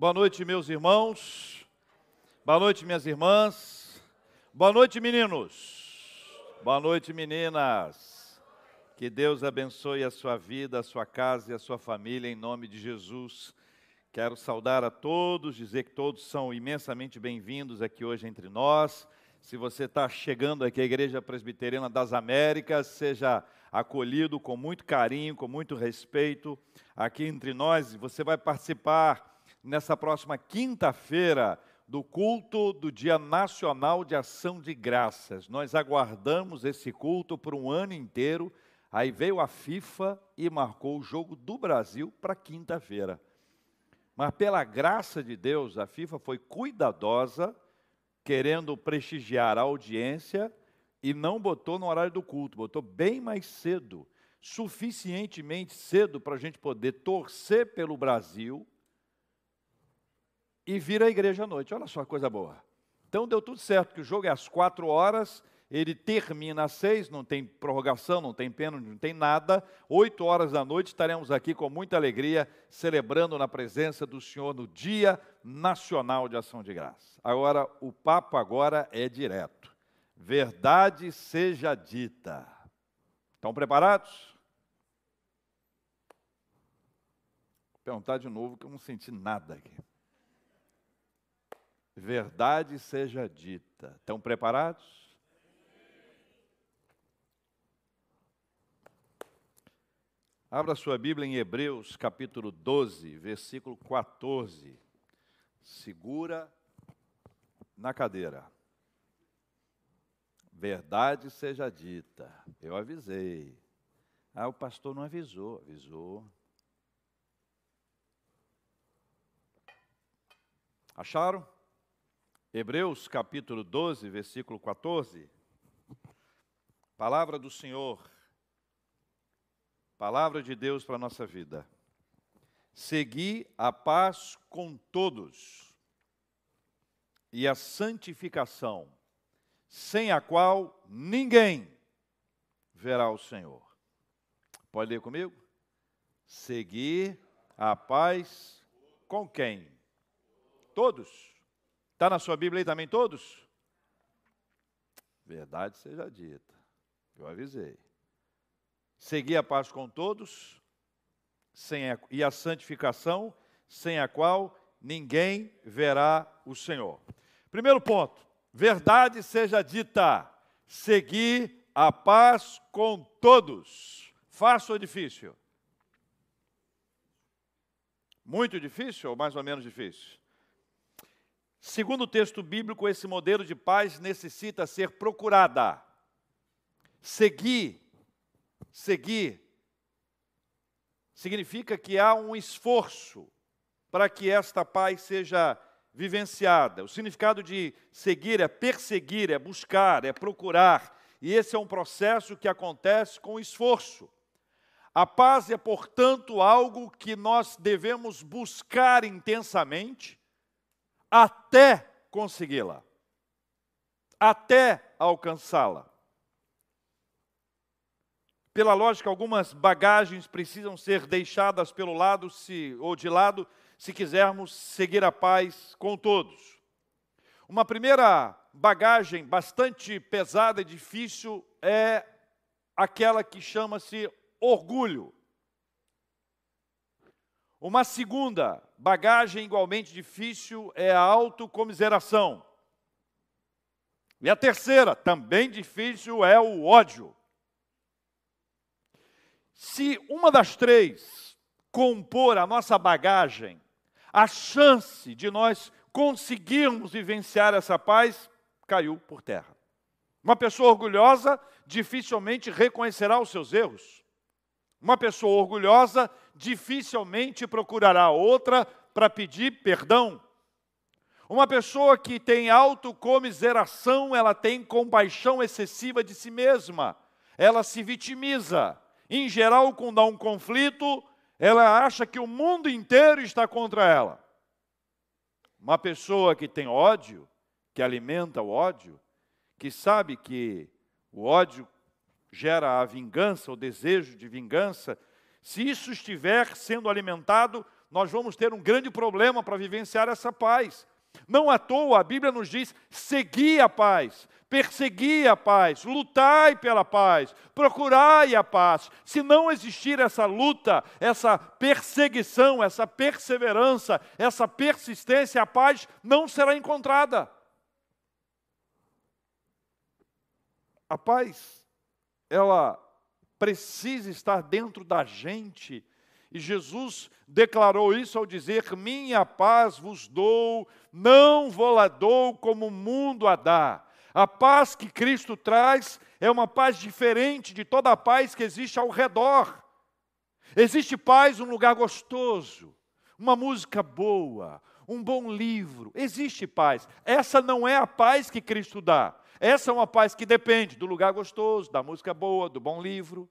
Boa noite, meus irmãos. Boa noite, minhas irmãs. Boa noite, meninos. Boa noite, meninas. Que Deus abençoe a sua vida, a sua casa e a sua família, em nome de Jesus. Quero saudar a todos, dizer que todos são imensamente bem-vindos aqui hoje entre nós. Se você está chegando aqui à Igreja Presbiteriana das Américas, seja acolhido com muito carinho, com muito respeito aqui entre nós. Você vai participar nessa próxima quinta-feira do culto do Dia Nacional de Ação de Graças. Nós aguardamos esse culto por um ano inteiro. Aí veio a FIFA e marcou o jogo do Brasil para quinta-feira. Mas pela graça de Deus, a FIFA foi cuidadosa, querendo prestigiar a audiência e não botou no horário do culto, botou bem mais cedo, suficientemente cedo para a gente poder torcer pelo Brasil e vir à igreja à noite. Olha só coisa boa. Então deu tudo certo, que o jogo é às quatro horas, ele termina às seis, não tem prorrogação, não tem pênalti, não tem nada. Oito horas da noite estaremos aqui com muita alegria, celebrando na presença do Senhor no Dia Nacional de Ação de Graça. Agora, o papo agora é direto. Verdade seja dita. Estão preparados? Vou perguntar de novo que eu não senti nada aqui verdade seja dita. Estão preparados? Abra sua Bíblia em Hebreus, capítulo 12, versículo 14. Segura na cadeira. Verdade seja dita. Eu avisei. Ah, o pastor não avisou. Avisou. Acharam? Hebreus capítulo 12, versículo 14. Palavra do Senhor. Palavra de Deus para a nossa vida. Segui a paz com todos e a santificação, sem a qual ninguém verá o Senhor. Pode ler comigo? Seguir a paz com quem? Todos Está na sua Bíblia aí também todos? Verdade seja dita. Eu avisei. Seguir a paz com todos sem a, e a santificação, sem a qual ninguém verá o Senhor. Primeiro ponto, verdade seja dita. Seguir a paz com todos. Fácil ou difícil? Muito difícil ou mais ou menos difícil? Segundo o texto bíblico, esse modelo de paz necessita ser procurada. Seguir, seguir, significa que há um esforço para que esta paz seja vivenciada. O significado de seguir é perseguir, é buscar, é procurar. E esse é um processo que acontece com esforço. A paz é, portanto, algo que nós devemos buscar intensamente até consegui-la, até alcançá-la. Pela lógica, algumas bagagens precisam ser deixadas pelo lado se, ou de lado se quisermos seguir a paz com todos. Uma primeira bagagem bastante pesada e difícil é aquela que chama-se orgulho. Uma segunda bagagem igualmente difícil é a autocomiseração. E a terceira, também difícil, é o ódio. Se uma das três compor a nossa bagagem, a chance de nós conseguirmos vivenciar essa paz caiu por terra. Uma pessoa orgulhosa dificilmente reconhecerá os seus erros. Uma pessoa orgulhosa dificilmente procurará outra para pedir perdão. Uma pessoa que tem autocomiseração, ela tem compaixão excessiva de si mesma. Ela se vitimiza. Em geral, quando há um conflito, ela acha que o mundo inteiro está contra ela. Uma pessoa que tem ódio, que alimenta o ódio, que sabe que o ódio gera a vingança, o desejo de vingança, se isso estiver sendo alimentado, nós vamos ter um grande problema para vivenciar essa paz. Não à toa a Bíblia nos diz: segui a paz, persegui a paz, lutai pela paz, procurai a paz. Se não existir essa luta, essa perseguição, essa perseverança, essa persistência, a paz não será encontrada. A paz, ela precisa estar dentro da gente e Jesus declarou isso ao dizer: Minha paz vos dou, não vou-la dou como o mundo a dá. A paz que Cristo traz é uma paz diferente de toda a paz que existe ao redor. Existe paz num lugar gostoso, uma música boa, um bom livro. Existe paz. Essa não é a paz que Cristo dá. Essa é uma paz que depende do lugar gostoso, da música boa, do bom livro.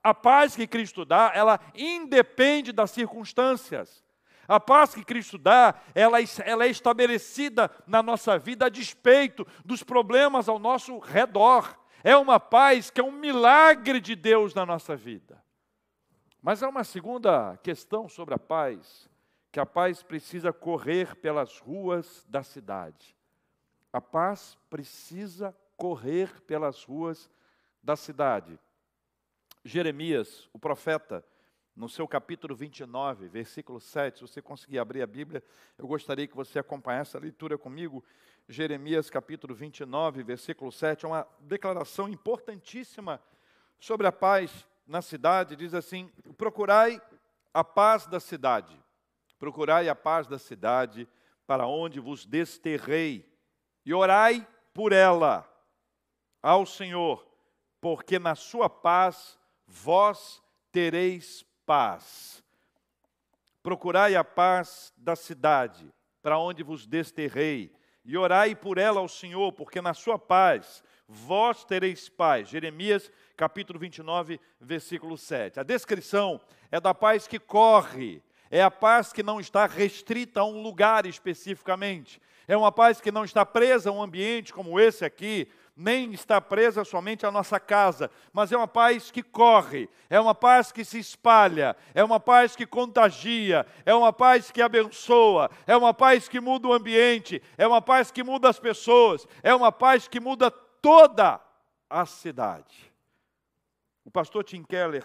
A paz que Cristo dá, ela independe das circunstâncias. A paz que Cristo dá, ela, ela é estabelecida na nossa vida a despeito dos problemas ao nosso redor. É uma paz que é um milagre de Deus na nossa vida. Mas há uma segunda questão sobre a paz, que a paz precisa correr pelas ruas da cidade. A paz precisa correr pelas ruas da cidade. Jeremias, o profeta, no seu capítulo 29, versículo 7, se você conseguir abrir a Bíblia, eu gostaria que você acompanhasse a leitura comigo. Jeremias, capítulo 29, versículo 7, é uma declaração importantíssima sobre a paz na cidade. Diz assim: Procurai a paz da cidade, procurai a paz da cidade, para onde vos desterrei, e orai por ela ao Senhor, porque na sua paz vós tereis paz. Procurai a paz da cidade, para onde vos desterrei, e orai por ela ao Senhor, porque na sua paz vós tereis paz. Jeremias capítulo 29, versículo 7. A descrição é da paz que corre, é a paz que não está restrita a um lugar especificamente, é uma paz que não está presa a um ambiente como esse aqui, nem está presa somente à nossa casa, mas é uma paz que corre, é uma paz que se espalha, é uma paz que contagia, é uma paz que abençoa, é uma paz que muda o ambiente, é uma paz que muda as pessoas, é uma paz que muda toda a cidade. O pastor Tim Keller,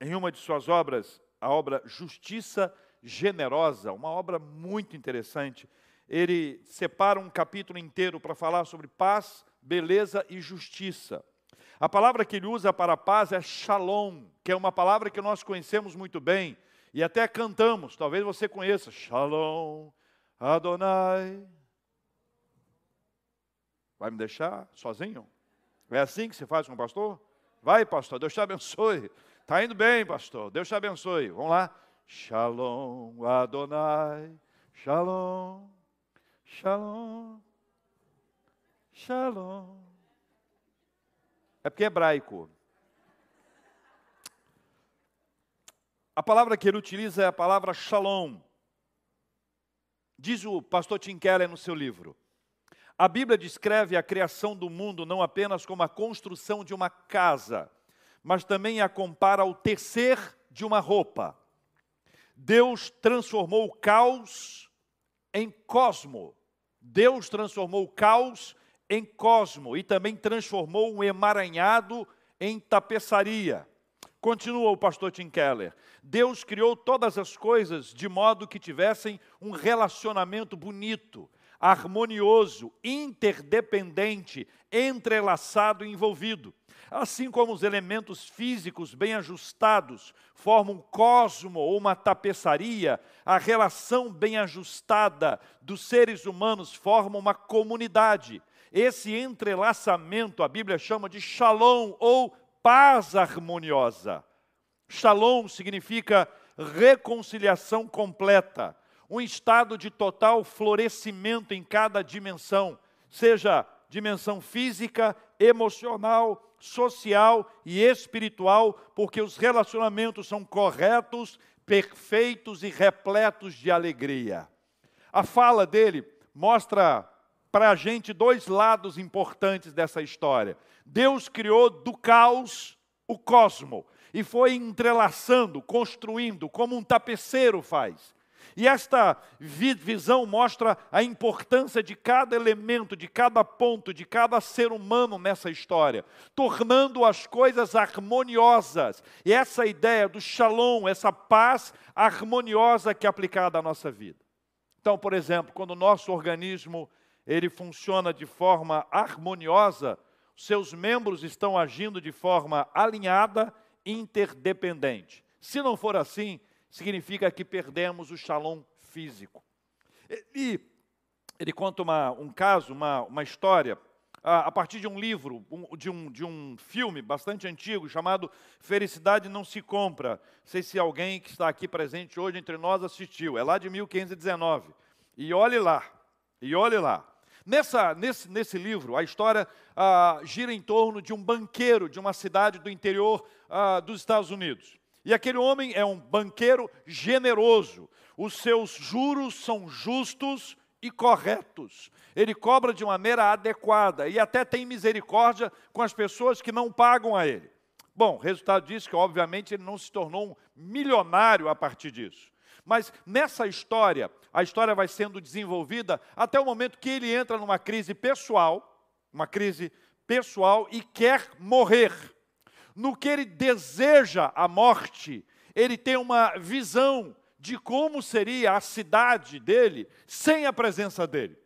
em uma de suas obras, a obra Justiça Generosa, uma obra muito interessante, ele separa um capítulo inteiro para falar sobre paz beleza e justiça. A palavra que ele usa para paz é shalom, que é uma palavra que nós conhecemos muito bem e até cantamos, talvez você conheça. Shalom, Adonai. Vai me deixar sozinho? É assim que se faz com o pastor? Vai, pastor, Deus te abençoe. Está indo bem, pastor, Deus te abençoe. Vamos lá. Shalom, Adonai. Shalom, Shalom. Shalom. É porque é hebraico. A palavra que ele utiliza é a palavra shalom. Diz o pastor Tim Keller no seu livro. A Bíblia descreve a criação do mundo não apenas como a construção de uma casa, mas também a compara ao tecer de uma roupa. Deus transformou o caos em cosmo. Deus transformou o caos em cosmo e também transformou um emaranhado em tapeçaria. Continua o pastor Tim Keller. Deus criou todas as coisas de modo que tivessem um relacionamento bonito, harmonioso, interdependente, entrelaçado e envolvido. Assim como os elementos físicos bem ajustados formam um cosmo ou uma tapeçaria, a relação bem ajustada dos seres humanos forma uma comunidade esse entrelaçamento a Bíblia chama de shalom ou paz harmoniosa. Shalom significa reconciliação completa, um estado de total florescimento em cada dimensão, seja dimensão física, emocional, social e espiritual, porque os relacionamentos são corretos, perfeitos e repletos de alegria. A fala dele mostra para a gente dois lados importantes dessa história. Deus criou do caos o cosmo. e foi entrelaçando, construindo, como um tapeceiro faz. E esta visão mostra a importância de cada elemento, de cada ponto, de cada ser humano nessa história, tornando as coisas harmoniosas. E essa ideia do shalom, essa paz harmoniosa que é aplicada à nossa vida. Então, por exemplo, quando o nosso organismo ele funciona de forma harmoniosa, seus membros estão agindo de forma alinhada, interdependente. Se não for assim, significa que perdemos o shalom físico. E ele conta uma, um caso, uma, uma história, a, a partir de um livro, um, de, um, de um filme bastante antigo, chamado Felicidade Não Se Compra. Não sei se alguém que está aqui presente hoje entre nós assistiu, é lá de 1519. E olhe lá, e olhe lá. Nessa, nesse, nesse livro, a história ah, gira em torno de um banqueiro de uma cidade do interior ah, dos Estados Unidos. E aquele homem é um banqueiro generoso. Os seus juros são justos e corretos. Ele cobra de maneira adequada e até tem misericórdia com as pessoas que não pagam a ele. Bom, resultado disso que, obviamente, ele não se tornou um milionário a partir disso. Mas nessa história, a história vai sendo desenvolvida até o momento que ele entra numa crise pessoal, uma crise pessoal e quer morrer no que ele deseja a morte, ele tem uma visão de como seria a cidade dele sem a presença dele.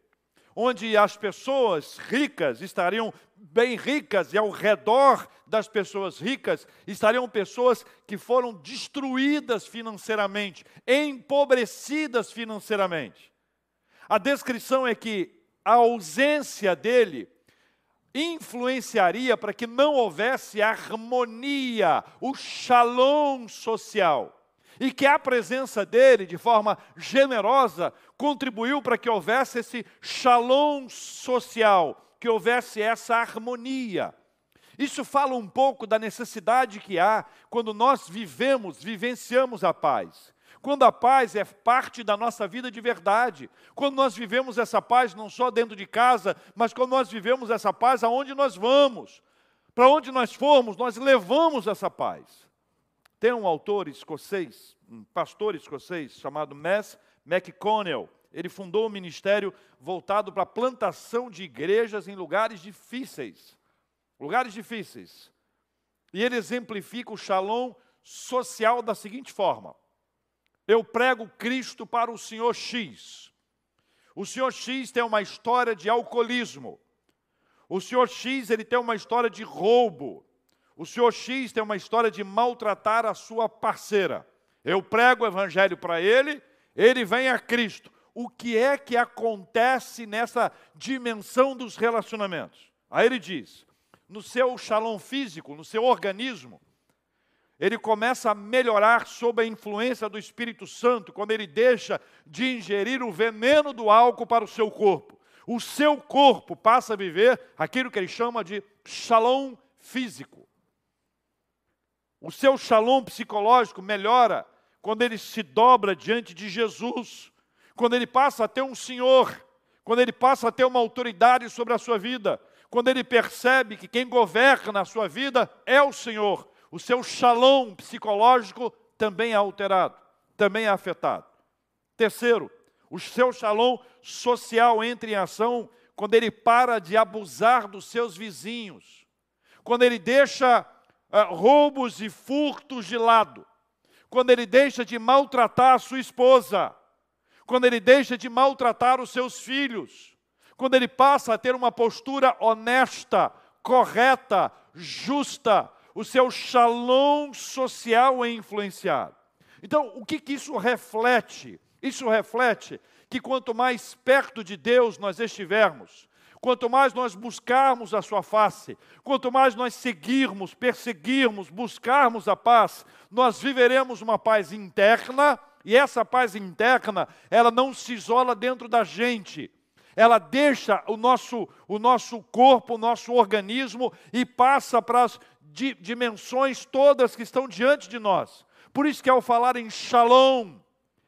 Onde as pessoas ricas estariam bem ricas e ao redor das pessoas ricas estariam pessoas que foram destruídas financeiramente, empobrecidas financeiramente. A descrição é que a ausência dele influenciaria para que não houvesse harmonia, o shalom social. E que a presença dele, de forma generosa, contribuiu para que houvesse esse shalom social, que houvesse essa harmonia. Isso fala um pouco da necessidade que há quando nós vivemos, vivenciamos a paz. Quando a paz é parte da nossa vida de verdade, quando nós vivemos essa paz não só dentro de casa, mas quando nós vivemos essa paz aonde nós vamos, para onde nós formos, nós levamos essa paz. Tem um autor escocês, um pastor escocês chamado Mass McConnell. Ele fundou um ministério voltado para a plantação de igrejas em lugares difíceis. Lugares difíceis. E ele exemplifica o shalom social da seguinte forma: eu prego Cristo para o senhor X. O senhor X tem uma história de alcoolismo. O senhor X ele tem uma história de roubo. O senhor X tem uma história de maltratar a sua parceira. Eu prego o evangelho para ele, ele vem a Cristo. O que é que acontece nessa dimensão dos relacionamentos? Aí ele diz: no seu shalom físico, no seu organismo, ele começa a melhorar sob a influência do Espírito Santo, quando ele deixa de ingerir o veneno do álcool para o seu corpo. O seu corpo passa a viver aquilo que ele chama de shalom físico. O seu shalom psicológico melhora quando ele se dobra diante de Jesus, quando ele passa a ter um Senhor, quando ele passa a ter uma autoridade sobre a sua vida, quando ele percebe que quem governa a sua vida é o Senhor o seu shalom psicológico também é alterado, também é afetado. Terceiro, o seu shalom social entra em ação quando ele para de abusar dos seus vizinhos, quando ele deixa uh, roubos e furtos de lado, quando ele deixa de maltratar a sua esposa, quando ele deixa de maltratar os seus filhos, quando ele passa a ter uma postura honesta, correta, justa, o seu shalom social é influenciado. Então, o que, que isso reflete? Isso reflete que quanto mais perto de Deus nós estivermos, quanto mais nós buscarmos a Sua face, quanto mais nós seguirmos, perseguirmos, buscarmos a paz, nós viveremos uma paz interna, e essa paz interna, ela não se isola dentro da gente, ela deixa o nosso, o nosso corpo, o nosso organismo e passa para as dimensões todas que estão diante de nós. Por isso que ao falar em shalom,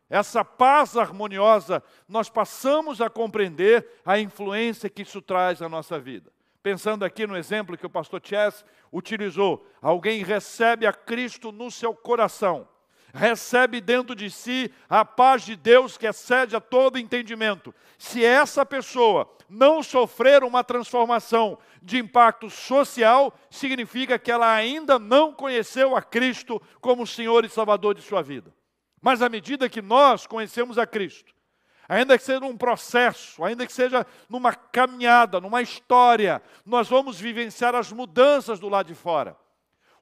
essa paz harmoniosa, nós passamos a compreender a influência que isso traz à nossa vida. pensando aqui no exemplo que o pastor Chess utilizou, alguém recebe a Cristo no seu coração, recebe dentro de si a paz de Deus que excede a todo entendimento. Se essa pessoa não sofrer uma transformação de impacto social, significa que ela ainda não conheceu a Cristo como Senhor e Salvador de sua vida. Mas à medida que nós conhecemos a Cristo, ainda que seja num processo, ainda que seja numa caminhada, numa história, nós vamos vivenciar as mudanças do lado de fora.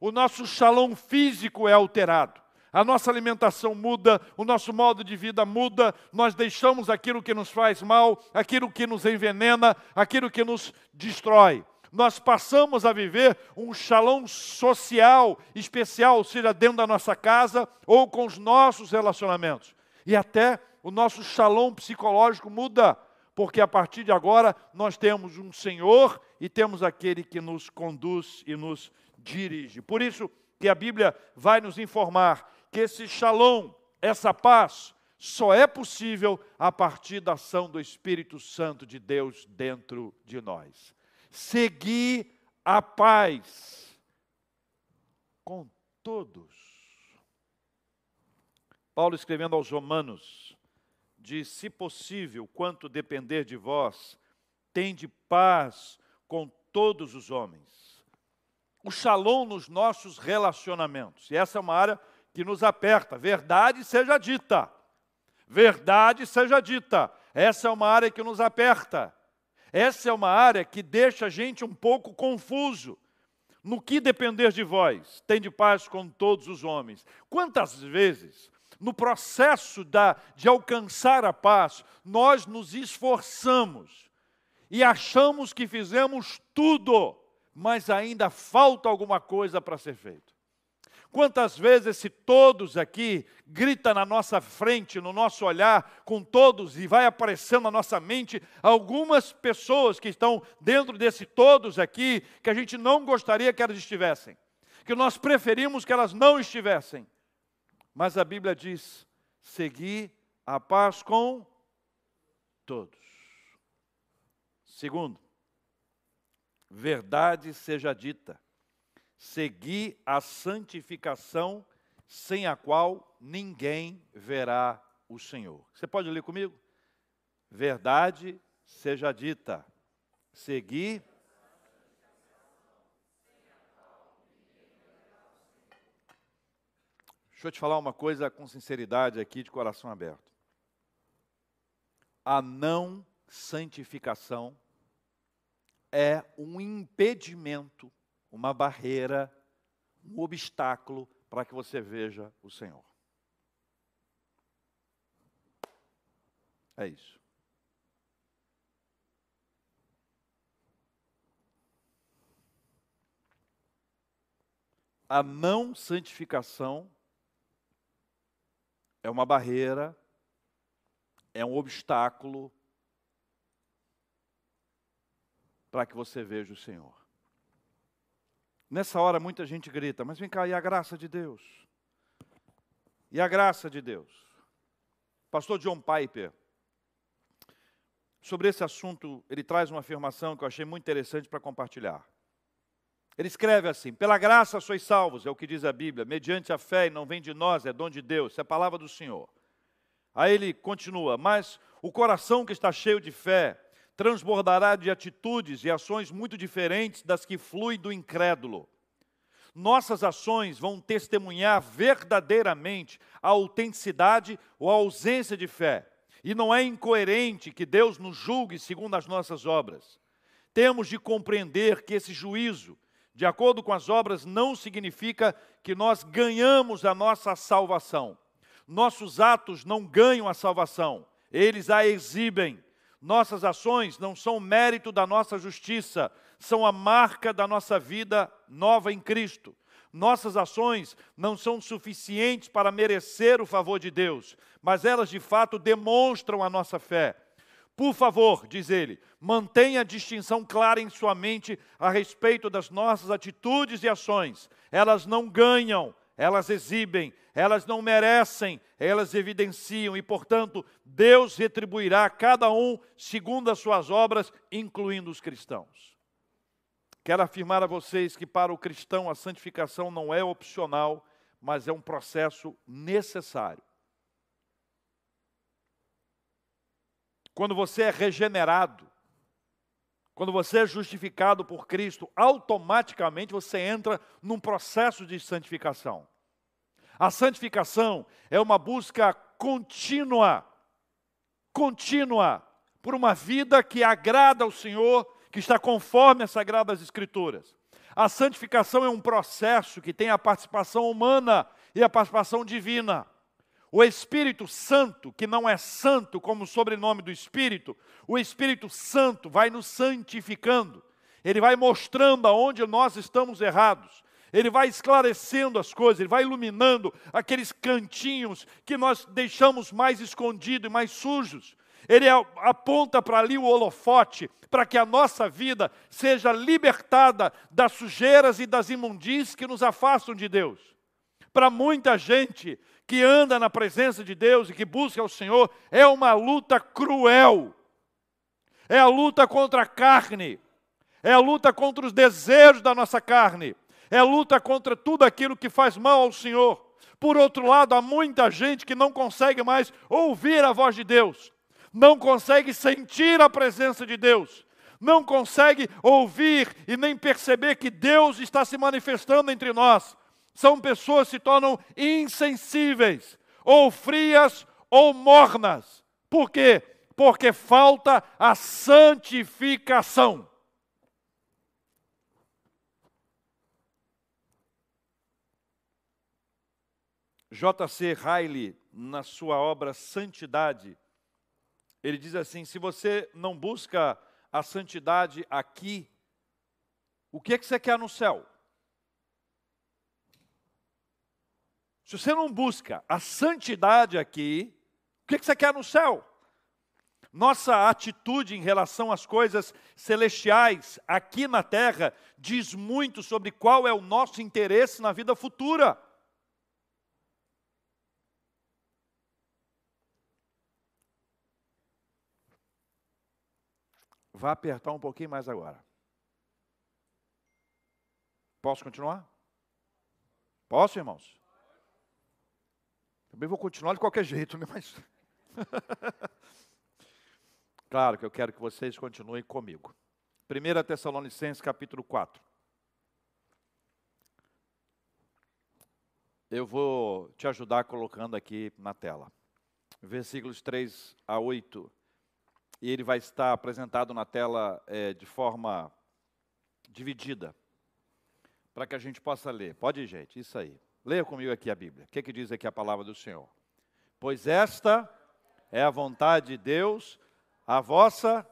O nosso shalom físico é alterado a nossa alimentação muda, o nosso modo de vida muda, nós deixamos aquilo que nos faz mal, aquilo que nos envenena, aquilo que nos destrói. Nós passamos a viver um shalom social especial, seja dentro da nossa casa ou com os nossos relacionamentos. E até o nosso shalom psicológico muda, porque a partir de agora nós temos um Senhor e temos aquele que nos conduz e nos dirige. Por isso que a Bíblia vai nos informar que esse shalom, essa paz, só é possível a partir da ação do Espírito Santo de Deus dentro de nós. Seguir a paz com todos. Paulo escrevendo aos Romanos, diz: se possível, quanto depender de vós, tende paz com todos os homens. O shalom nos nossos relacionamentos. E essa é uma área que nos aperta. Verdade seja dita. Verdade seja dita. Essa é uma área que nos aperta. Essa é uma área que deixa a gente um pouco confuso. No que depender de vós, tem de paz com todos os homens. Quantas vezes, no processo da, de alcançar a paz, nós nos esforçamos e achamos que fizemos tudo, mas ainda falta alguma coisa para ser feito. Quantas vezes esse todos aqui grita na nossa frente, no nosso olhar, com todos, e vai aparecendo na nossa mente algumas pessoas que estão dentro desse todos aqui, que a gente não gostaria que elas estivessem, que nós preferimos que elas não estivessem. Mas a Bíblia diz: seguir a paz com todos. Segundo, verdade seja dita segui a santificação sem a qual ninguém verá o Senhor. Você pode ler comigo? Verdade seja dita, segui. Deixa eu te falar uma coisa com sinceridade aqui, de coração aberto. A não santificação é um impedimento uma barreira, um obstáculo para que você veja o Senhor. É isso. A não santificação é uma barreira, é um obstáculo para que você veja o Senhor. Nessa hora muita gente grita, mas vem cá, e a graça de Deus? E a graça de Deus? Pastor John Piper, sobre esse assunto, ele traz uma afirmação que eu achei muito interessante para compartilhar. Ele escreve assim: Pela graça sois salvos, é o que diz a Bíblia, mediante a fé, e não vem de nós, é dom de Deus, é a palavra do Senhor. Aí ele continua: Mas o coração que está cheio de fé transbordará de atitudes e ações muito diferentes das que fluem do incrédulo. Nossas ações vão testemunhar verdadeiramente a autenticidade ou a ausência de fé. E não é incoerente que Deus nos julgue segundo as nossas obras. Temos de compreender que esse juízo, de acordo com as obras, não significa que nós ganhamos a nossa salvação. Nossos atos não ganham a salvação, eles a exibem. Nossas ações não são mérito da nossa justiça, são a marca da nossa vida nova em Cristo. Nossas ações não são suficientes para merecer o favor de Deus, mas elas de fato demonstram a nossa fé. Por favor, diz ele, mantenha a distinção clara em sua mente a respeito das nossas atitudes e ações. Elas não ganham, elas exibem, elas não merecem, elas evidenciam, e portanto, Deus retribuirá a cada um segundo as suas obras, incluindo os cristãos. Quero afirmar a vocês que para o cristão a santificação não é opcional, mas é um processo necessário. Quando você é regenerado, quando você é justificado por Cristo, automaticamente você entra num processo de santificação. A santificação é uma busca contínua, contínua, por uma vida que agrada ao Senhor, que está conforme as Sagradas Escrituras. A santificação é um processo que tem a participação humana e a participação divina. O Espírito Santo, que não é santo como o sobrenome do Espírito, o Espírito Santo vai nos santificando. Ele vai mostrando aonde nós estamos errados. Ele vai esclarecendo as coisas, ele vai iluminando aqueles cantinhos que nós deixamos mais escondidos e mais sujos. Ele aponta para ali o holofote, para que a nossa vida seja libertada das sujeiras e das imundícias que nos afastam de Deus. Para muita gente, que anda na presença de Deus e que busca o Senhor, é uma luta cruel. É a luta contra a carne, é a luta contra os desejos da nossa carne, é a luta contra tudo aquilo que faz mal ao Senhor. Por outro lado, há muita gente que não consegue mais ouvir a voz de Deus, não consegue sentir a presença de Deus, não consegue ouvir e nem perceber que Deus está se manifestando entre nós são pessoas que se tornam insensíveis, ou frias ou mornas. Por quê? Porque falta a santificação. J.C. Riley, na sua obra Santidade, ele diz assim: se você não busca a santidade aqui, o que, é que você quer no céu? Se você não busca a santidade aqui, o que você quer no céu? Nossa atitude em relação às coisas celestiais aqui na terra diz muito sobre qual é o nosso interesse na vida futura. Vá apertar um pouquinho mais agora. Posso continuar? Posso, irmãos? Também vou continuar de qualquer jeito, né? Mas. claro que eu quero que vocês continuem comigo. 1 Tessalonicenses capítulo 4. Eu vou te ajudar colocando aqui na tela. Versículos 3 a 8. E ele vai estar apresentado na tela é, de forma dividida. Para que a gente possa ler. Pode ir, gente, isso aí. Leia comigo aqui a Bíblia. O que, que diz aqui a palavra do Senhor? Pois esta é a vontade de Deus, a vossa.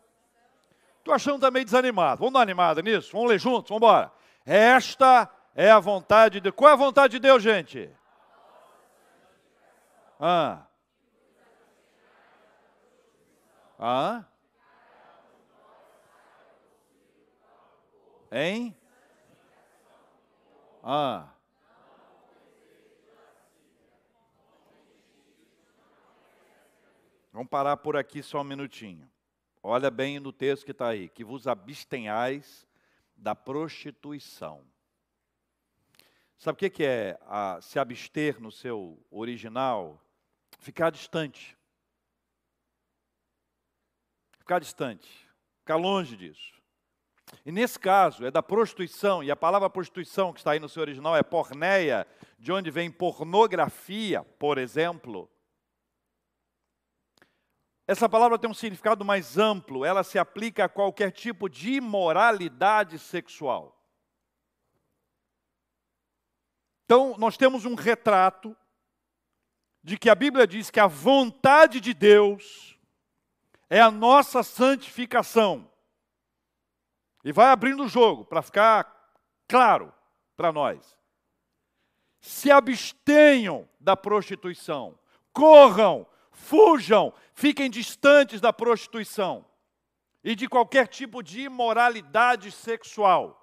Estou achando também desanimado. Vamos dar animada nisso? Vamos ler juntos? Vamos embora. Esta é a vontade de. Qual é a vontade de Deus, gente? Ah. Ah. Hein? Ah. Vamos parar por aqui só um minutinho. Olha bem no texto que está aí: que vos abstenhais da prostituição. Sabe o que é a, se abster no seu original? Ficar distante. Ficar distante. Ficar longe disso. E nesse caso é da prostituição, e a palavra prostituição que está aí no seu original é porneia, de onde vem pornografia, por exemplo. Essa palavra tem um significado mais amplo, ela se aplica a qualquer tipo de imoralidade sexual. Então, nós temos um retrato de que a Bíblia diz que a vontade de Deus é a nossa santificação. E vai abrindo o jogo para ficar claro para nós. Se abstenham da prostituição, corram Fujam, fiquem distantes da prostituição e de qualquer tipo de imoralidade sexual.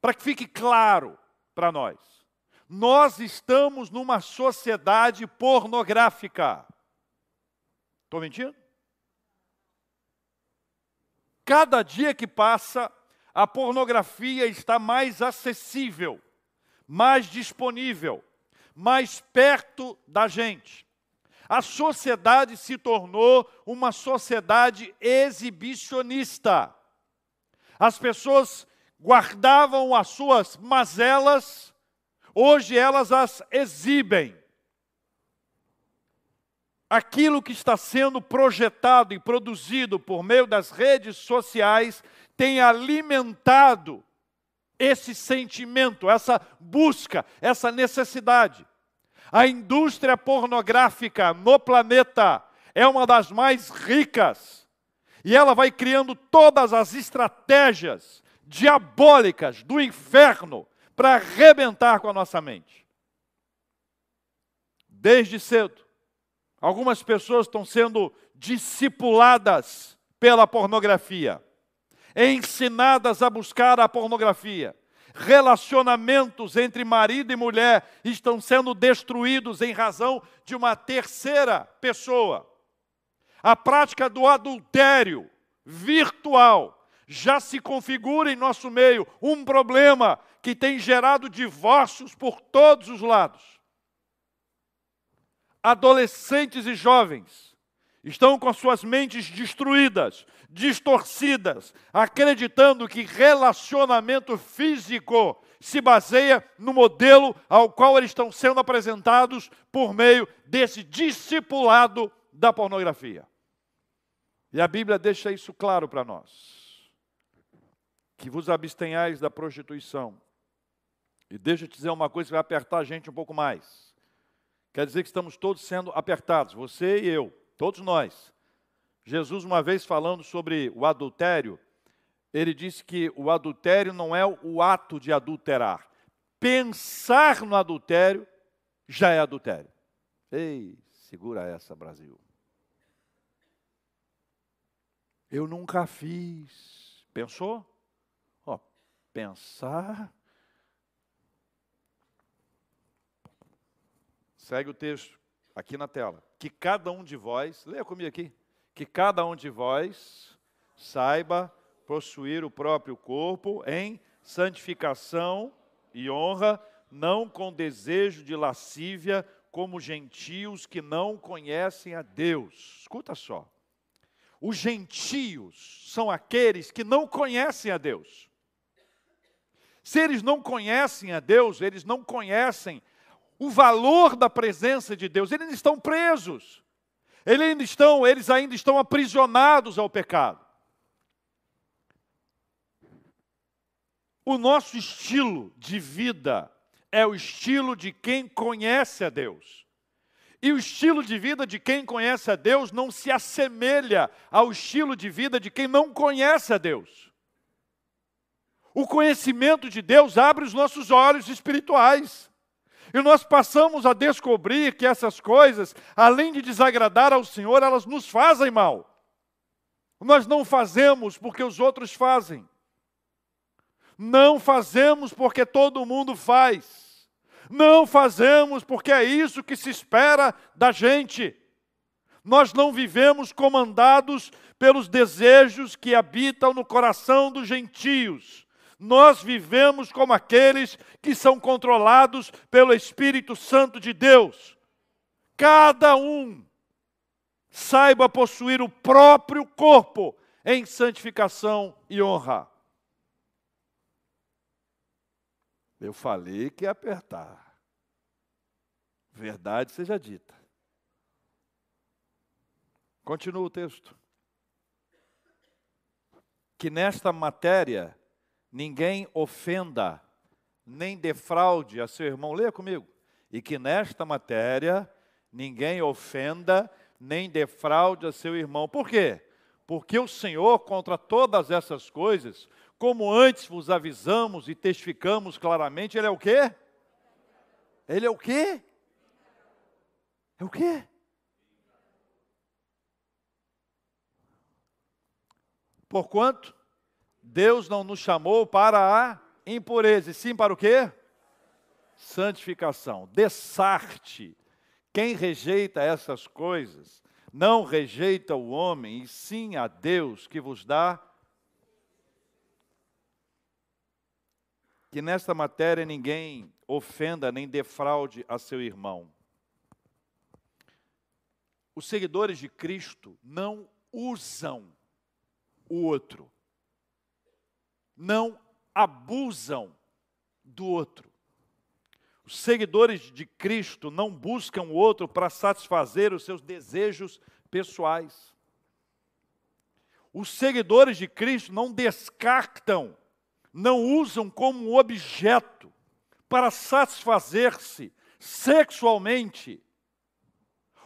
Para que fique claro para nós, nós estamos numa sociedade pornográfica. Estou mentindo? Cada dia que passa, a pornografia está mais acessível, mais disponível, mais perto da gente. A sociedade se tornou uma sociedade exibicionista. As pessoas guardavam as suas mazelas, hoje elas as exibem. Aquilo que está sendo projetado e produzido por meio das redes sociais tem alimentado esse sentimento, essa busca, essa necessidade. A indústria pornográfica no planeta é uma das mais ricas. E ela vai criando todas as estratégias diabólicas do inferno para arrebentar com a nossa mente. Desde cedo, algumas pessoas estão sendo discipuladas pela pornografia, ensinadas a buscar a pornografia relacionamentos entre marido e mulher estão sendo destruídos em razão de uma terceira pessoa. A prática do adultério virtual já se configura em nosso meio um problema que tem gerado divórcios por todos os lados. Adolescentes e jovens estão com suas mentes destruídas, distorcidas, acreditando que relacionamento físico se baseia no modelo ao qual eles estão sendo apresentados por meio desse discipulado da pornografia. E a Bíblia deixa isso claro para nós. Que vos abstenhais da prostituição. E deixa eu te dizer uma coisa que vai apertar a gente um pouco mais. Quer dizer que estamos todos sendo apertados, você e eu, todos nós. Jesus, uma vez falando sobre o adultério, ele disse que o adultério não é o ato de adulterar. Pensar no adultério já é adultério. Ei, segura essa, Brasil. Eu nunca fiz. Pensou? Ó, pensar. Segue o texto aqui na tela. Que cada um de vós, leia comigo aqui que cada um de vós saiba possuir o próprio corpo em santificação e honra, não com desejo de lascívia, como gentios que não conhecem a Deus. Escuta só. Os gentios são aqueles que não conhecem a Deus. Se eles não conhecem a Deus, eles não conhecem o valor da presença de Deus, eles estão presos. Eles ainda estão, eles ainda estão aprisionados ao pecado. O nosso estilo de vida é o estilo de quem conhece a Deus. E o estilo de vida de quem conhece a Deus não se assemelha ao estilo de vida de quem não conhece a Deus. O conhecimento de Deus abre os nossos olhos espirituais. E nós passamos a descobrir que essas coisas, além de desagradar ao Senhor, elas nos fazem mal. Nós não fazemos porque os outros fazem. Não fazemos porque todo mundo faz. Não fazemos porque é isso que se espera da gente. Nós não vivemos comandados pelos desejos que habitam no coração dos gentios nós vivemos como aqueles que são controlados pelo Espírito Santo de Deus. Cada um saiba possuir o próprio corpo em santificação e honra. Eu falei que ia apertar. Verdade seja dita. Continua o texto. Que nesta matéria ninguém ofenda, nem defraude a seu irmão. Leia comigo. E que nesta matéria ninguém ofenda, nem defraude a seu irmão. Por quê? Porque o Senhor, contra todas essas coisas, como antes vos avisamos e testificamos claramente, Ele é o quê? Ele é o quê? É o quê? Porquanto Deus não nos chamou para a impureza, e sim para o quê? Santificação. Dessarte. Quem rejeita essas coisas, não rejeita o homem, e sim a Deus que vos dá. que nesta matéria ninguém ofenda nem defraude a seu irmão. Os seguidores de Cristo não usam o outro, não abusam do outro. Os seguidores de Cristo não buscam o outro para satisfazer os seus desejos pessoais. Os seguidores de Cristo não descartam, não usam como objeto para satisfazer-se sexualmente,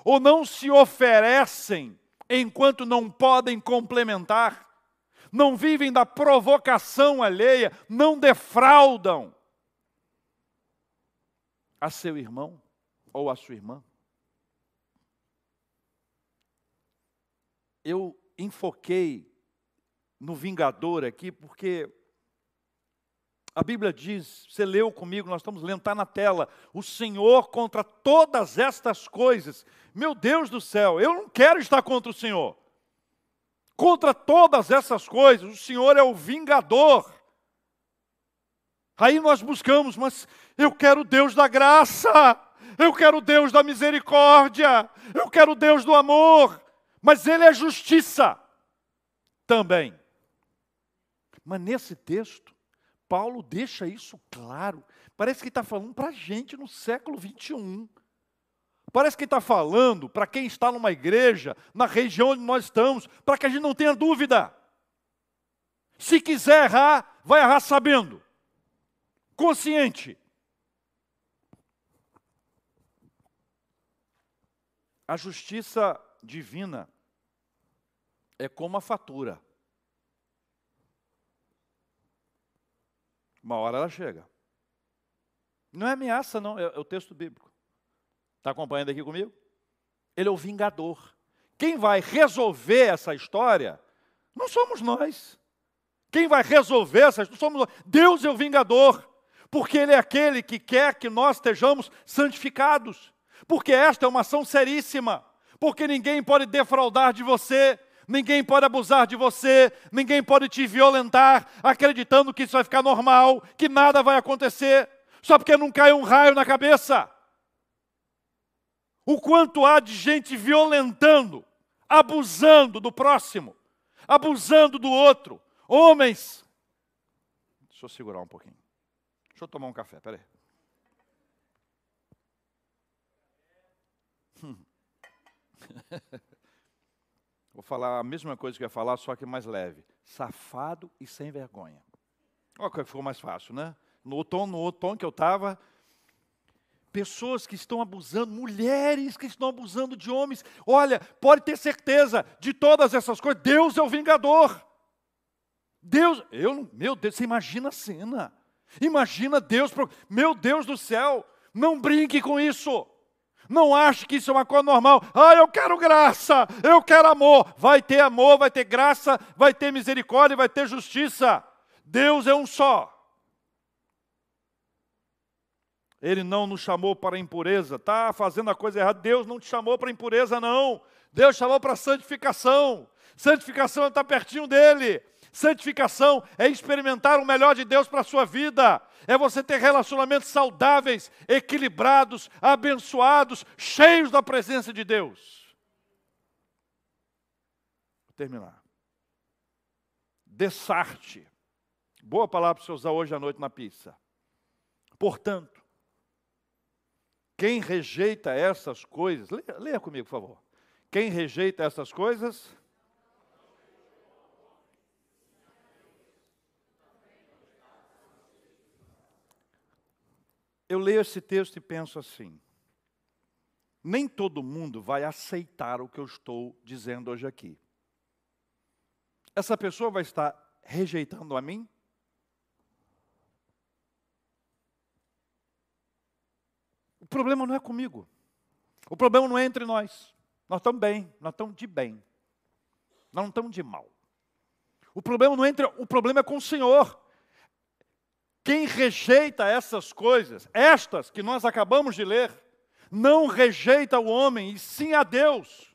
ou não se oferecem enquanto não podem complementar, não vivem da provocação alheia, não defraudam a seu irmão ou a sua irmã. Eu enfoquei no Vingador aqui porque a Bíblia diz, você leu comigo, nós estamos lendo, está na tela, o Senhor contra todas estas coisas. Meu Deus do céu, eu não quero estar contra o Senhor. Contra todas essas coisas, o Senhor é o vingador. Aí nós buscamos, mas eu quero Deus da graça, eu quero Deus da misericórdia, eu quero Deus do amor, mas Ele é justiça também. Mas nesse texto, Paulo deixa isso claro. Parece que está falando para a gente no século 21. Parece que está falando para quem está numa igreja, na região onde nós estamos, para que a gente não tenha dúvida. Se quiser errar, vai errar sabendo, consciente. A justiça divina é como a fatura. Uma hora ela chega. Não é ameaça, não, é, é o texto bíblico. Está acompanhando aqui comigo? Ele é o vingador. Quem vai resolver essa história não somos nós. Quem vai resolver essa história somos nós. Deus é o vingador, porque Ele é aquele que quer que nós estejamos santificados. Porque esta é uma ação seríssima. Porque ninguém pode defraudar de você, ninguém pode abusar de você, ninguém pode te violentar, acreditando que isso vai ficar normal, que nada vai acontecer, só porque não cai um raio na cabeça. O quanto há de gente violentando, abusando do próximo, abusando do outro. Homens. Deixa eu segurar um pouquinho. Deixa eu tomar um café, peraí. Hum. Vou falar a mesma coisa que eu ia falar, só que mais leve. Safado e sem vergonha. Olha que ficou mais fácil, né? No tom, no tom que eu estava, pessoas que estão abusando, mulheres que estão abusando de homens. Olha, pode ter certeza de todas essas coisas, Deus é o vingador. Deus, eu, meu Deus, você imagina a cena. Imagina Deus, meu Deus do céu, não brinque com isso. Não ache que isso é uma coisa normal. Ah, eu quero graça, eu quero amor. Vai ter amor, vai ter graça, vai ter misericórdia, vai ter justiça. Deus é um só. Ele não nos chamou para a impureza. Está fazendo a coisa errada. Deus não te chamou para a impureza, não. Deus chamou para a santificação. Santificação está pertinho dele. Santificação é experimentar o melhor de Deus para a sua vida, é você ter relacionamentos saudáveis, equilibrados, abençoados, cheios da presença de Deus. Vou terminar. Dessarte. Boa palavra para você usar hoje à noite na pizza. Portanto, quem rejeita essas coisas, leia, leia comigo, por favor. Quem rejeita essas coisas, eu leio esse texto e penso assim: nem todo mundo vai aceitar o que eu estou dizendo hoje aqui. Essa pessoa vai estar rejeitando a mim? Problema não é comigo. O problema não é entre nós. Nós estamos bem, nós estamos de bem. Nós não estamos de mal. O problema não é entre, o problema é com o Senhor. Quem rejeita essas coisas, estas que nós acabamos de ler, não rejeita o homem, e sim a Deus.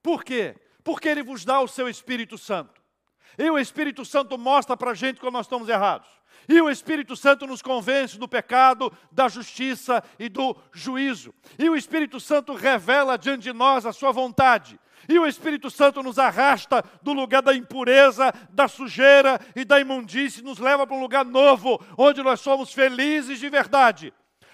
Por quê? Porque Ele vos dá o seu Espírito Santo. E o Espírito Santo mostra para a gente quando nós estamos errados. E o Espírito Santo nos convence do pecado, da justiça e do juízo. E o Espírito Santo revela diante de nós a sua vontade. E o Espírito Santo nos arrasta do lugar da impureza, da sujeira e da imundície, nos leva para um lugar novo, onde nós somos felizes de verdade.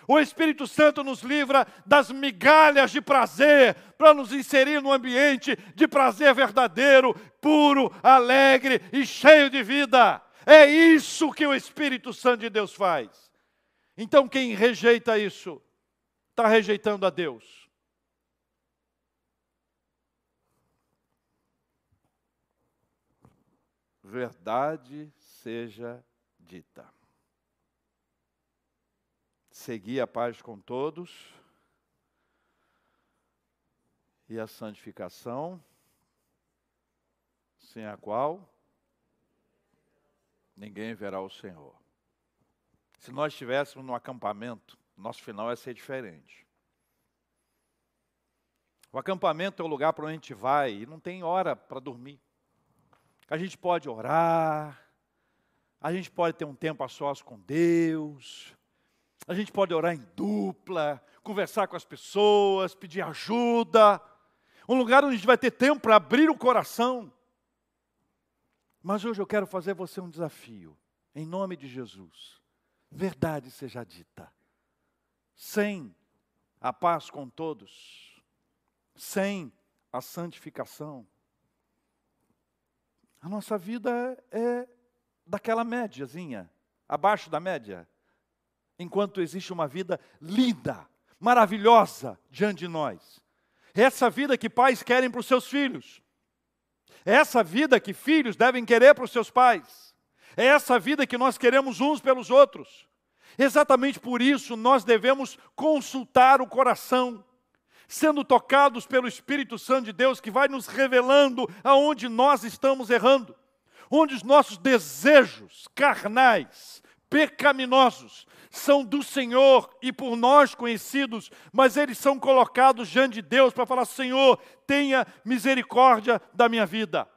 O Espírito Santo nos livra das migalhas de prazer, para nos inserir num ambiente de prazer verdadeiro, puro, alegre e cheio de vida. É isso que o Espírito Santo de Deus faz. Então, quem rejeita isso, está rejeitando a Deus. Verdade seja dita. Segui a paz com todos e a santificação, sem a qual ninguém verá o Senhor. Se nós estivéssemos no acampamento, nosso final ia ser diferente. O acampamento é o lugar para onde a gente vai e não tem hora para dormir. A gente pode orar, a gente pode ter um tempo a sós com Deus, a gente pode orar em dupla, conversar com as pessoas, pedir ajuda. Um lugar onde a gente vai ter tempo para abrir o coração. Mas hoje eu quero fazer você um desafio, em nome de Jesus. Verdade seja dita. Sem a paz com todos, sem a santificação, a nossa vida é daquela médiazinha, abaixo da média, enquanto existe uma vida linda, maravilhosa diante de nós. É essa vida que pais querem para os seus filhos. É essa vida que filhos devem querer para os seus pais. É essa vida que nós queremos uns pelos outros. Exatamente por isso nós devemos consultar o coração, sendo tocados pelo Espírito Santo de Deus, que vai nos revelando aonde nós estamos errando, onde os nossos desejos carnais, pecaminosos, são do Senhor e por nós conhecidos, mas eles são colocados diante de Deus para falar: Senhor, tenha misericórdia da minha vida.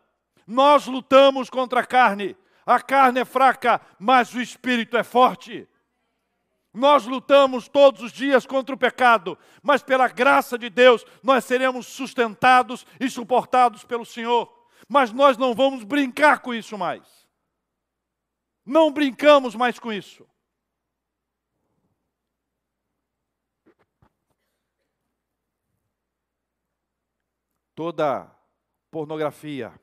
Nós lutamos contra a carne, a carne é fraca, mas o espírito é forte. Nós lutamos todos os dias contra o pecado, mas pela graça de Deus nós seremos sustentados e suportados pelo Senhor. Mas nós não vamos brincar com isso mais. Não brincamos mais com isso. Toda pornografia,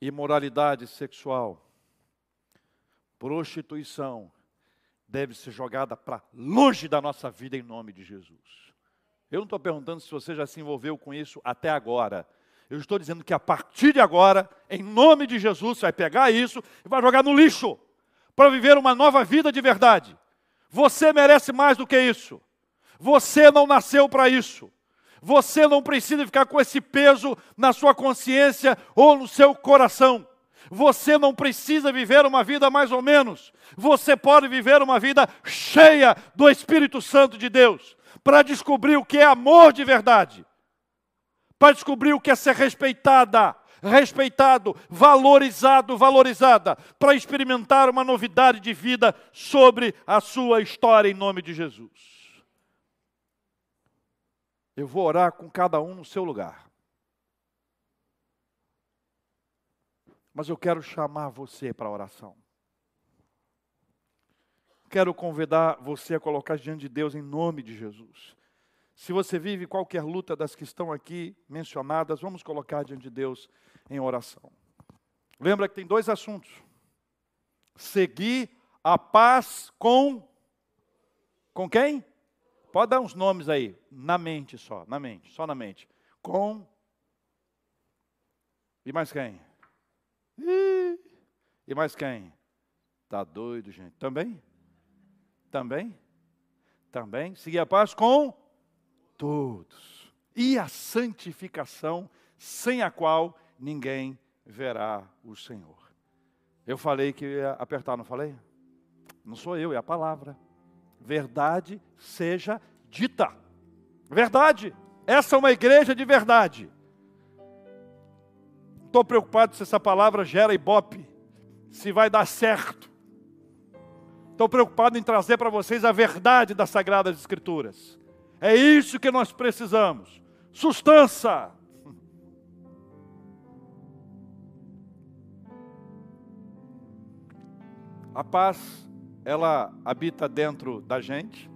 imoralidade sexual, prostituição, deve ser jogada para longe da nossa vida em nome de Jesus. Eu não estou perguntando se você já se envolveu com isso até agora. Eu estou dizendo que a partir de agora, em nome de Jesus, você vai pegar isso e vai jogar no lixo para viver uma nova vida de verdade. Você merece mais do que isso. Você não nasceu para isso. Você não precisa ficar com esse peso na sua consciência ou no seu coração. Você não precisa viver uma vida mais ou menos. Você pode viver uma vida cheia do Espírito Santo de Deus, para descobrir o que é amor de verdade, para descobrir o que é ser respeitada, respeitado, valorizado, valorizada, para experimentar uma novidade de vida sobre a sua história em nome de Jesus. Eu vou orar com cada um no seu lugar. Mas eu quero chamar você para a oração. Quero convidar você a colocar diante de Deus em nome de Jesus. Se você vive qualquer luta das que estão aqui mencionadas, vamos colocar diante de Deus em oração. Lembra que tem dois assuntos: seguir a paz com com quem? Pode dar uns nomes aí, na mente só, na mente, só na mente. Com. E mais quem? E mais quem? Tá doido, gente. Também? Também? Também. Seguir a paz com todos. E a santificação, sem a qual ninguém verá o Senhor. Eu falei que ia apertar, não falei? Não sou eu, é a palavra verdade seja dita. Verdade. Essa é uma igreja de verdade. estou preocupado se essa palavra gera ibope, se vai dar certo. Estou preocupado em trazer para vocês a verdade das Sagradas Escrituras. É isso que nós precisamos. Sustância. A paz, ela habita dentro da gente,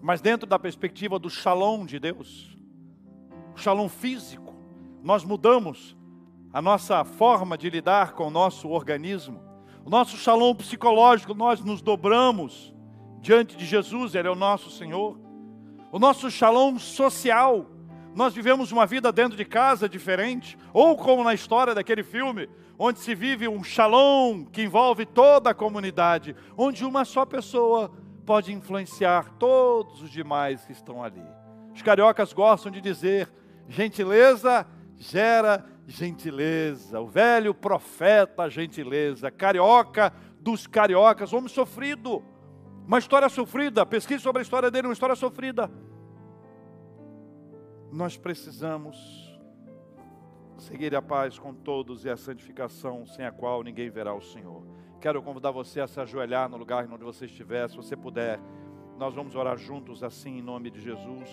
mas dentro da perspectiva do shalom de Deus, o shalom físico. Nós mudamos a nossa forma de lidar com o nosso organismo, o nosso shalom psicológico, nós nos dobramos diante de Jesus, Ele é o nosso Senhor. O nosso shalom social, nós vivemos uma vida dentro de casa diferente, ou como na história daquele filme, onde se vive um shalom que envolve toda a comunidade, onde uma só pessoa pode influenciar todos os demais que estão ali. Os cariocas gostam de dizer: gentileza gera gentileza. O velho profeta gentileza, carioca dos cariocas, homem sofrido. Uma história sofrida, pesquise sobre a história dele, uma história sofrida. Nós precisamos seguir a paz com todos e a santificação sem a qual ninguém verá o Senhor. Quero convidar você a se ajoelhar no lugar onde você estiver, se você puder. Nós vamos orar juntos assim em nome de Jesus.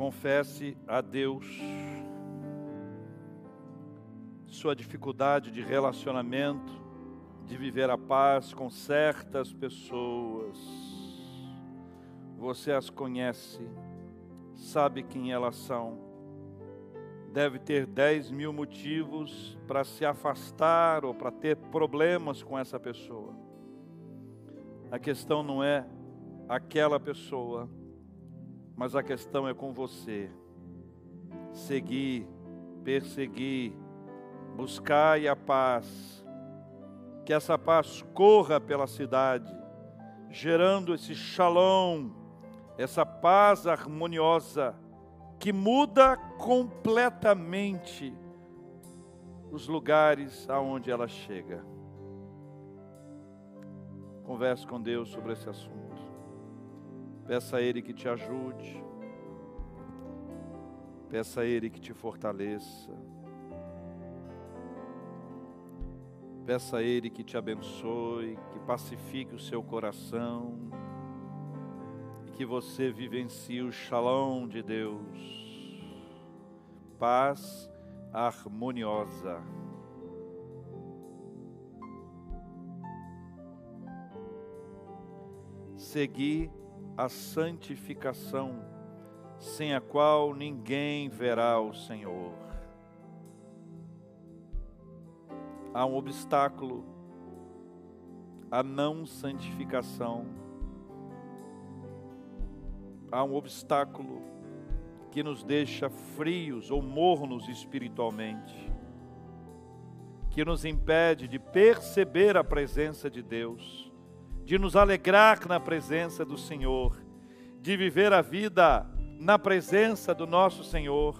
Confesse a Deus sua dificuldade de relacionamento, de viver a paz com certas pessoas. Você as conhece, sabe quem elas são. Deve ter 10 mil motivos para se afastar ou para ter problemas com essa pessoa. A questão não é aquela pessoa mas a questão é com você. Seguir, perseguir, buscar a paz. Que essa paz corra pela cidade, gerando esse shalom, essa paz harmoniosa que muda completamente os lugares aonde ela chega. Converse com Deus sobre esse assunto. Peça a Ele que te ajude. Peça a Ele que te fortaleça. Peça a Ele que te abençoe, que pacifique o seu coração e que você vivencie o shalom de Deus. Paz harmoniosa. Seguir a santificação, sem a qual ninguém verá o Senhor. Há um obstáculo à não santificação. Há um obstáculo que nos deixa frios ou mornos espiritualmente, que nos impede de perceber a presença de Deus de nos alegrar na presença do Senhor, de viver a vida na presença do nosso Senhor.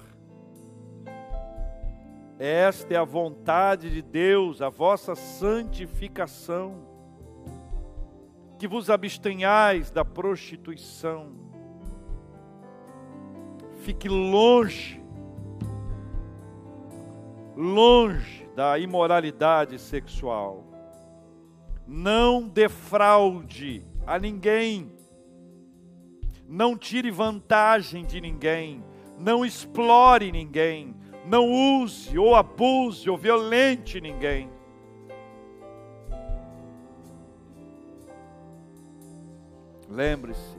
Esta é a vontade de Deus, a vossa santificação, que vos abstenhais da prostituição. Fique longe, longe da imoralidade sexual não defraude a ninguém, não tire vantagem de ninguém, não explore ninguém, não use ou abuse ou violente ninguém. Lembre-se,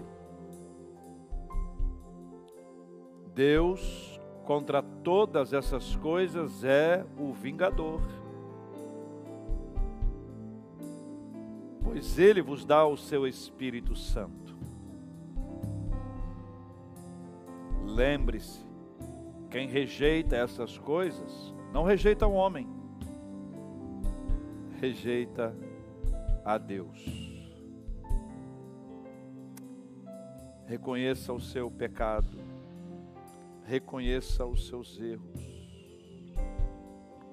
Deus contra todas essas coisas é o vingador. Pois Ele vos dá o seu Espírito Santo. Lembre-se, quem rejeita essas coisas, não rejeita o homem, rejeita a Deus. Reconheça o seu pecado, reconheça os seus erros,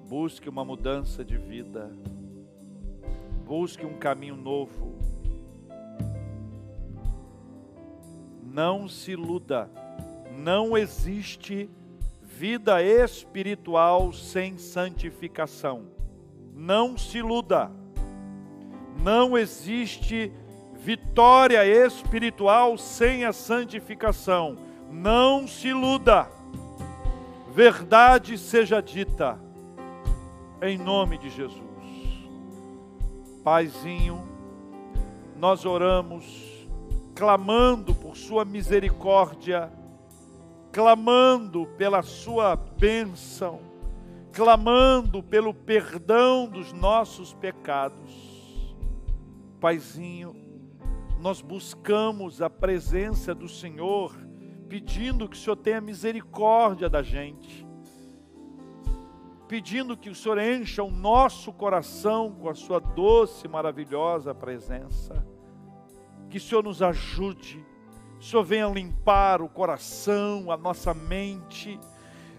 Busque uma mudança de vida. Busque um caminho novo. Não se iluda. Não existe vida espiritual sem santificação. Não se iluda. Não existe vitória espiritual sem a santificação. Não se iluda. Verdade seja dita, em nome de Jesus. Paizinho, nós oramos, clamando por Sua misericórdia, clamando pela Sua bênção, clamando pelo perdão dos nossos pecados. Paizinho, nós buscamos a presença do Senhor, pedindo que o Senhor tenha misericórdia da gente, pedindo que o Senhor encha o nosso coração com a Sua doce e maravilhosa presença, que o Senhor nos ajude, o Senhor venha limpar o coração, a nossa mente,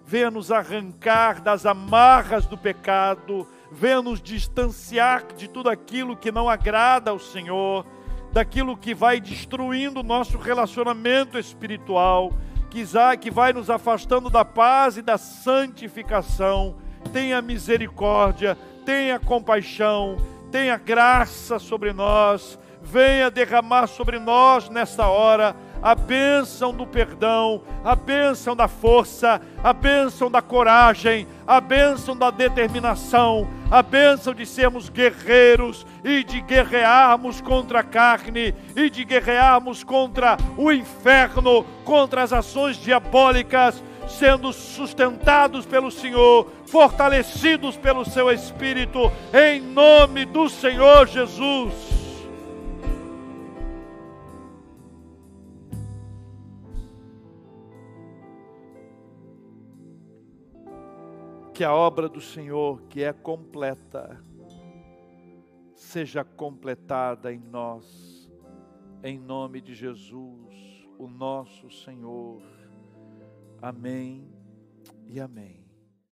venha nos arrancar das amarras do pecado, venha nos distanciar de tudo aquilo que não agrada ao Senhor daquilo que vai destruindo o nosso relacionamento espiritual, que vai nos afastando da paz e da santificação. Tenha misericórdia, tenha compaixão, tenha graça sobre nós, venha derramar sobre nós nesta hora a bênção do perdão, a bênção da força, a bênção da coragem, a bênção da determinação, a bênção de sermos guerreiros e de guerrearmos contra a carne e de guerrearmos contra o inferno, contra as ações diabólicas, sendo sustentados pelo Senhor, fortalecidos pelo seu Espírito, em nome do Senhor Jesus. que a obra do Senhor, que é completa, seja completada em nós, em nome de Jesus, o nosso Senhor. Amém e amém.